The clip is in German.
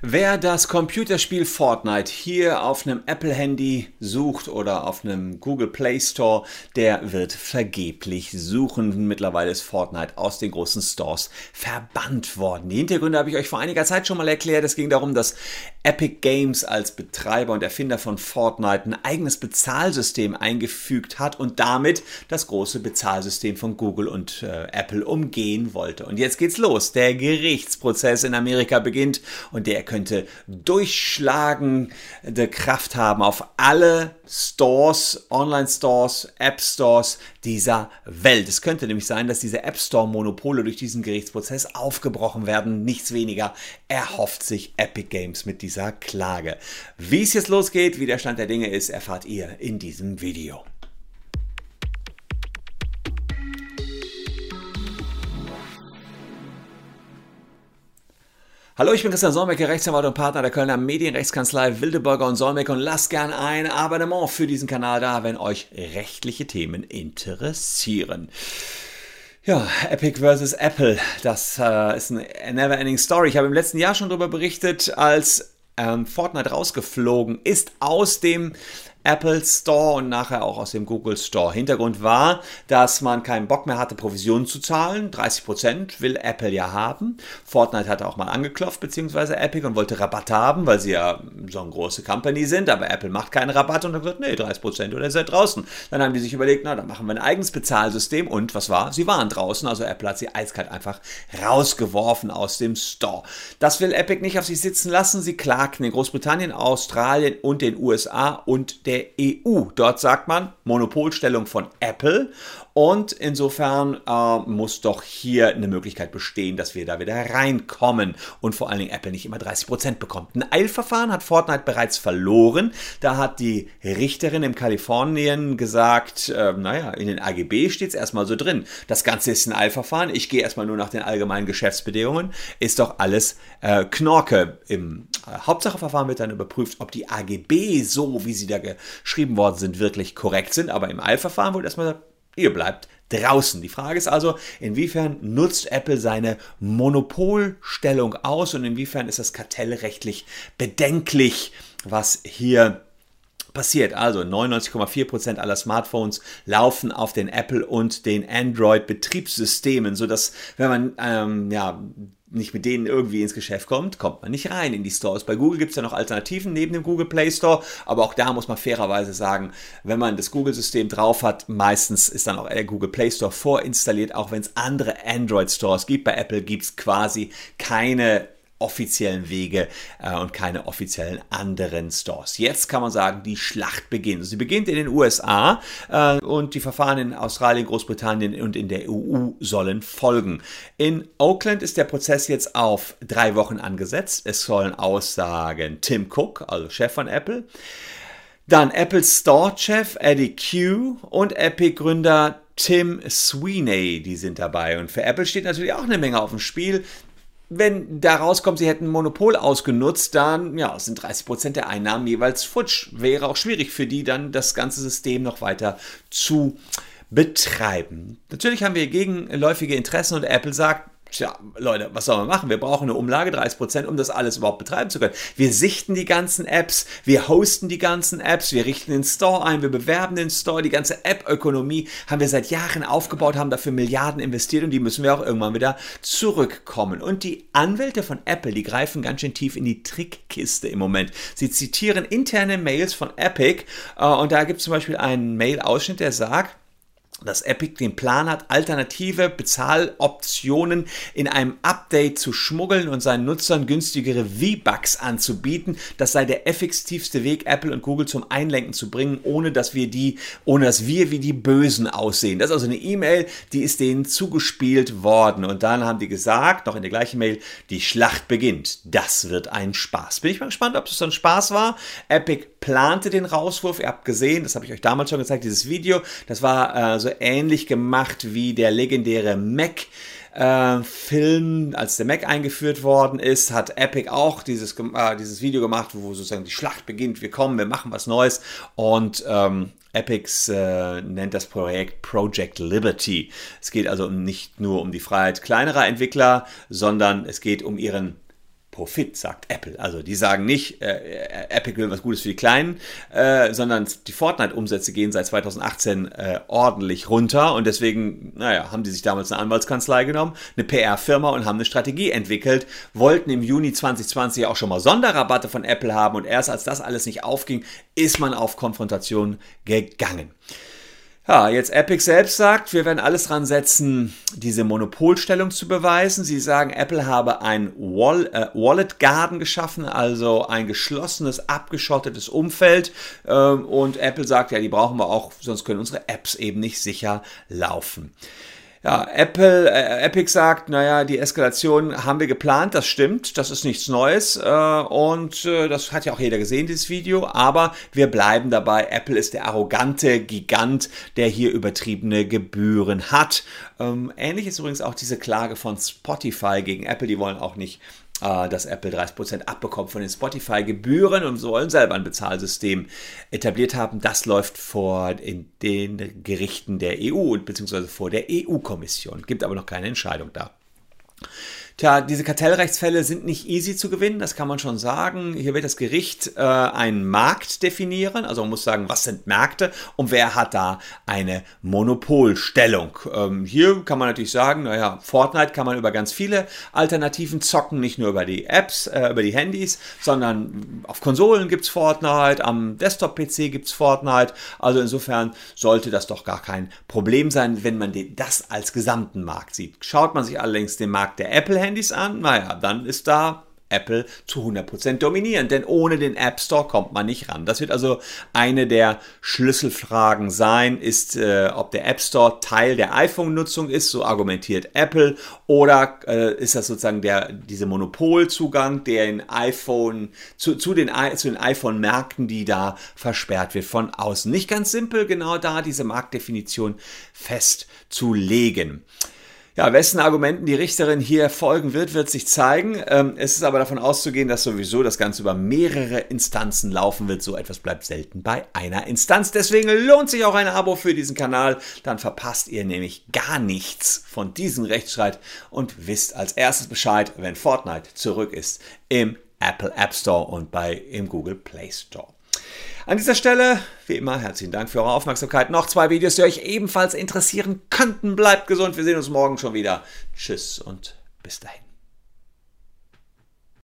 Wer das Computerspiel Fortnite hier auf einem Apple-Handy sucht oder auf einem Google Play Store, der wird vergeblich suchen. Mittlerweile ist Fortnite aus den großen Stores verbannt worden. Die Hintergründe habe ich euch vor einiger Zeit schon mal erklärt. Es ging darum, dass Epic Games als Betreiber und Erfinder von Fortnite ein eigenes Bezahlsystem eingefügt hat und damit das große Bezahlsystem von Google und äh, Apple umgehen wollte. Und jetzt geht's los. Der Gerichtsprozess in Amerika beginnt und der könnte durchschlagende Kraft haben auf alle Stores, Online-Stores, App-Stores dieser Welt. Es könnte nämlich sein, dass diese App-Store-Monopole durch diesen Gerichtsprozess aufgebrochen werden. Nichts weniger erhofft sich Epic Games mit dieser Klage. Wie es jetzt losgeht, wie der Stand der Dinge ist, erfahrt ihr in diesem Video. Hallo, ich bin Christian Solmecke, Rechtsanwalt und Partner der Kölner Medienrechtskanzlei Wildeburger und Solmecke und lasst gern ein Abonnement für diesen Kanal da, wenn euch rechtliche Themen interessieren. Ja, Epic vs. Apple, das äh, ist eine never-ending Story. Ich habe im letzten Jahr schon darüber berichtet, als ähm, Fortnite rausgeflogen ist aus dem Apple Store und nachher auch aus dem Google Store. Hintergrund war, dass man keinen Bock mehr hatte, Provisionen zu zahlen. 30% will Apple ja haben. Fortnite hatte auch mal angeklopft, beziehungsweise Epic und wollte Rabatt haben, weil sie ja so eine große Company sind, aber Apple macht keinen Rabatt und dann gesagt, nee, 30% oder ihr seid draußen. Dann haben die sich überlegt, na, dann machen wir ein eigenes Bezahlsystem und was war? Sie waren draußen, also Apple hat sie eiskalt einfach rausgeworfen aus dem Store. Das will Epic nicht auf sich sitzen lassen. Sie klagten in Großbritannien, Australien und den USA und der EU. Dort sagt man Monopolstellung von Apple und insofern äh, muss doch hier eine Möglichkeit bestehen, dass wir da wieder reinkommen und vor allen Dingen Apple nicht immer 30% bekommt. Ein Eilverfahren hat Fortnite bereits verloren. Da hat die Richterin in Kalifornien gesagt, äh, naja, in den AGB steht es erstmal so drin. Das Ganze ist ein Eilverfahren. Ich gehe erstmal nur nach den allgemeinen Geschäftsbedingungen. Ist doch alles äh, Knorke. Im äh, Hauptsacheverfahren wird dann überprüft, ob die AGB so, wie sie da geschrieben worden sind, wirklich korrekt sind. Aber im Eilverfahren wurde erstmal gesagt, Ihr bleibt draußen. Die Frage ist also, inwiefern nutzt Apple seine Monopolstellung aus und inwiefern ist das kartellrechtlich bedenklich, was hier passiert. Also 99,4% aller Smartphones laufen auf den Apple und den Android Betriebssystemen, sodass wenn man ähm, ja nicht mit denen irgendwie ins Geschäft kommt, kommt man nicht rein in die Stores. Bei Google gibt es ja noch Alternativen neben dem Google Play Store, aber auch da muss man fairerweise sagen, wenn man das Google-System drauf hat, meistens ist dann auch der Google Play Store vorinstalliert, auch wenn es andere Android-Stores gibt. Bei Apple gibt es quasi keine offiziellen Wege äh, und keine offiziellen anderen Stores. Jetzt kann man sagen, die Schlacht beginnt. Sie beginnt in den USA äh, und die Verfahren in Australien, Großbritannien und in der EU sollen folgen. In Oakland ist der Prozess jetzt auf drei Wochen angesetzt. Es sollen aussagen Tim Cook, also Chef von Apple, dann Apple Store-Chef Eddie Q und Epic-Gründer Tim Sweeney, die sind dabei. Und für Apple steht natürlich auch eine Menge auf dem Spiel wenn da rauskommt, sie hätten ein Monopol ausgenutzt, dann ja, sind 30% der Einnahmen jeweils futsch. Wäre auch schwierig für die dann das ganze System noch weiter zu betreiben. Natürlich haben wir gegenläufige Interessen und Apple sagt, Tja, Leute, was soll man machen? Wir brauchen eine Umlage, 30%, um das alles überhaupt betreiben zu können. Wir sichten die ganzen Apps, wir hosten die ganzen Apps, wir richten den Store ein, wir bewerben den Store. Die ganze App-Ökonomie haben wir seit Jahren aufgebaut, haben dafür Milliarden investiert und die müssen wir auch irgendwann wieder zurückkommen. Und die Anwälte von Apple, die greifen ganz schön tief in die Trickkiste im Moment. Sie zitieren interne Mails von Epic äh, und da gibt es zum Beispiel einen Mail-Ausschnitt, der sagt, dass Epic den Plan hat, alternative Bezahloptionen in einem Update zu schmuggeln und seinen Nutzern günstigere V-Bucks anzubieten. Das sei der effektivste Weg, Apple und Google zum Einlenken zu bringen, ohne dass wir die, ohne dass wir wie die Bösen aussehen. Das ist also eine E-Mail, die ist denen zugespielt worden. Und dann haben die gesagt, noch in der gleichen Mail, die Schlacht beginnt. Das wird ein Spaß. Bin ich mal gespannt, ob das so ein Spaß war. Epic plante den Rauswurf. Ihr habt gesehen, das habe ich euch damals schon gezeigt, dieses Video. Das war äh, so ähnlich gemacht wie der legendäre Mac. Äh, Film, als der Mac eingeführt worden ist, hat Epic auch dieses, äh, dieses Video gemacht, wo sozusagen die Schlacht beginnt. Wir kommen, wir machen was Neues und ähm, Epics äh, nennt das Projekt Project Liberty. Es geht also nicht nur um die Freiheit kleinerer Entwickler, sondern es geht um ihren Profit, sagt Apple. Also die sagen nicht, äh, äh, Epic will was Gutes für die Kleinen, äh, sondern die Fortnite-Umsätze gehen seit 2018 äh, ordentlich runter und deswegen, naja, haben die sich damals eine Anwaltskanzlei genommen, eine PR-Firma und haben eine Strategie entwickelt, wollten im Juni 2020 auch schon mal Sonderrabatte von Apple haben und erst als das alles nicht aufging, ist man auf Konfrontation gegangen. Ja, jetzt Epic selbst sagt, wir werden alles dran setzen, diese Monopolstellung zu beweisen. Sie sagen, Apple habe ein Wall, äh, Wallet Garden geschaffen, also ein geschlossenes, abgeschottetes Umfeld. Ähm, und Apple sagt, ja, die brauchen wir auch, sonst können unsere Apps eben nicht sicher laufen. Ja, Apple, äh, Epic sagt, naja, die Eskalation haben wir geplant, das stimmt, das ist nichts Neues äh, und äh, das hat ja auch jeder gesehen, dieses Video, aber wir bleiben dabei, Apple ist der arrogante Gigant, der hier übertriebene Gebühren hat. Ähm, ähnlich ist übrigens auch diese Klage von Spotify gegen Apple, die wollen auch nicht dass Apple 30% abbekommt von den Spotify-Gebühren und sollen selber ein Bezahlsystem etabliert haben. Das läuft vor in den Gerichten der EU bzw. vor der EU-Kommission. Gibt aber noch keine Entscheidung da. Tja, diese Kartellrechtsfälle sind nicht easy zu gewinnen, das kann man schon sagen. Hier wird das Gericht äh, einen Markt definieren, also man muss sagen, was sind Märkte und wer hat da eine Monopolstellung. Ähm, hier kann man natürlich sagen, naja, Fortnite kann man über ganz viele Alternativen zocken, nicht nur über die Apps, äh, über die Handys, sondern auf Konsolen gibt's Fortnite, am Desktop-PC gibt's Fortnite. Also insofern sollte das doch gar kein Problem sein, wenn man das als gesamten Markt sieht. Schaut man sich allerdings den Markt der Apple Handys an, naja, dann ist da Apple zu 100% dominieren, denn ohne den App Store kommt man nicht ran. Das wird also eine der Schlüsselfragen sein, ist, äh, ob der App Store Teil der iPhone-Nutzung ist, so argumentiert Apple, oder äh, ist das sozusagen der, diese Monopolzugang, der in iPhone, zu, zu den, zu den iPhone-Märkten, die da versperrt wird von außen. Nicht ganz simpel, genau da diese Marktdefinition festzulegen. Ja, wessen Argumenten die Richterin hier folgen wird, wird sich zeigen. Ähm, es ist aber davon auszugehen, dass sowieso das Ganze über mehrere Instanzen laufen wird. So etwas bleibt selten bei einer Instanz. Deswegen lohnt sich auch ein Abo für diesen Kanal. Dann verpasst ihr nämlich gar nichts von diesem Rechtsstreit und wisst als erstes Bescheid, wenn Fortnite zurück ist im Apple App Store und bei im Google Play Store. An dieser Stelle, wie immer, herzlichen Dank für eure Aufmerksamkeit. Noch zwei Videos, die euch ebenfalls interessieren könnten. Bleibt gesund, wir sehen uns morgen schon wieder. Tschüss und bis dahin.